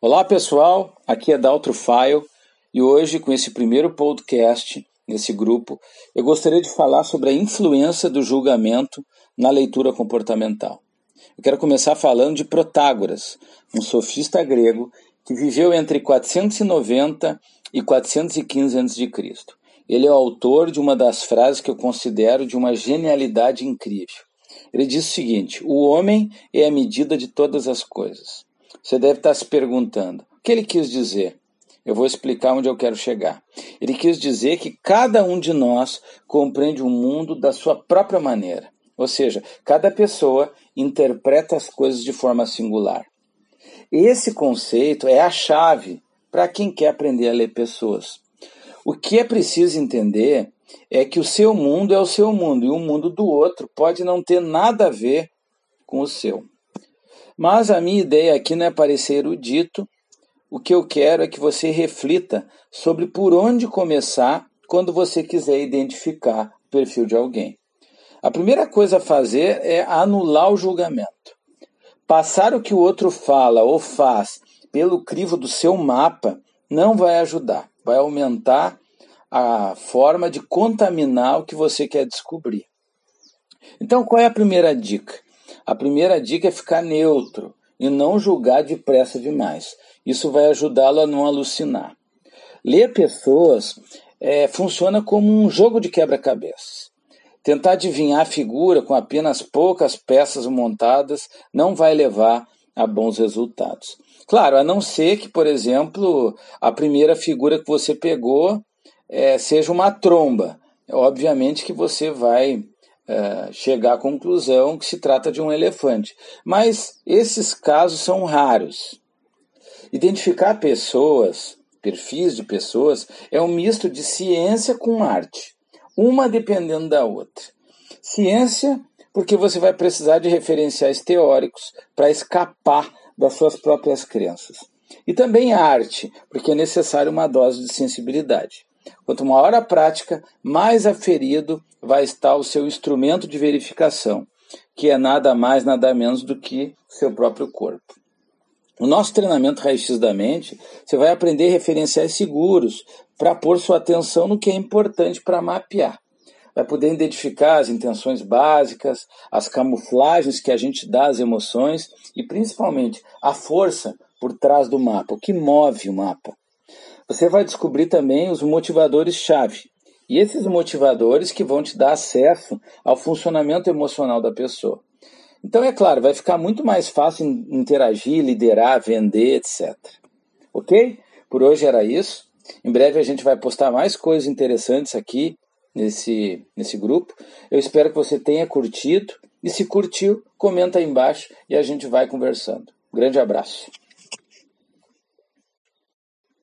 Olá pessoal, aqui é Daltro File e hoje com esse primeiro podcast nesse grupo eu gostaria de falar sobre a influência do julgamento na leitura comportamental. Eu quero começar falando de Protágoras, um sofista grego que viveu entre 490 e 415 a.C. Ele é o autor de uma das frases que eu considero de uma genialidade incrível. Ele diz o seguinte: O homem é a medida de todas as coisas. Você deve estar se perguntando: o que ele quis dizer? Eu vou explicar onde eu quero chegar. Ele quis dizer que cada um de nós compreende o mundo da sua própria maneira. Ou seja, cada pessoa interpreta as coisas de forma singular. Esse conceito é a chave para quem quer aprender a ler pessoas. O que é preciso entender é que o seu mundo é o seu mundo e o mundo do outro pode não ter nada a ver com o seu. Mas a minha ideia aqui não é parecer erudito, o que eu quero é que você reflita sobre por onde começar quando você quiser identificar o perfil de alguém. A primeira coisa a fazer é anular o julgamento. Passar o que o outro fala ou faz pelo crivo do seu mapa não vai ajudar vai aumentar a forma de contaminar o que você quer descobrir. Então, qual é a primeira dica? A primeira dica é ficar neutro e não julgar depressa demais. Isso vai ajudá-lo a não alucinar. Ler pessoas é, funciona como um jogo de quebra-cabeças. Tentar adivinhar a figura com apenas poucas peças montadas não vai levar a bons resultados. Claro, a não ser que, por exemplo, a primeira figura que você pegou é, seja uma tromba. Obviamente que você vai é, chegar à conclusão que se trata de um elefante. Mas esses casos são raros. Identificar pessoas, perfis de pessoas, é um misto de ciência com arte, uma dependendo da outra. Ciência, porque você vai precisar de referenciais teóricos para escapar das suas próprias crenças. E também arte, porque é necessário uma dose de sensibilidade. Quanto maior a prática, mais aferido vai estar o seu instrumento de verificação, que é nada mais, nada menos do que seu próprio corpo. No nosso treinamento Raio-X da Mente, você vai aprender referenciais seguros para pôr sua atenção no que é importante para mapear vai poder identificar as intenções básicas, as camuflagens que a gente dá às emoções e principalmente a força por trás do mapa, o que move o mapa. Você vai descobrir também os motivadores-chave. E esses motivadores que vão te dar acesso ao funcionamento emocional da pessoa. Então, é claro, vai ficar muito mais fácil interagir, liderar, vender, etc. Ok? Por hoje era isso. Em breve a gente vai postar mais coisas interessantes aqui nesse, nesse grupo. Eu espero que você tenha curtido. E se curtiu, comenta aí embaixo e a gente vai conversando. grande abraço.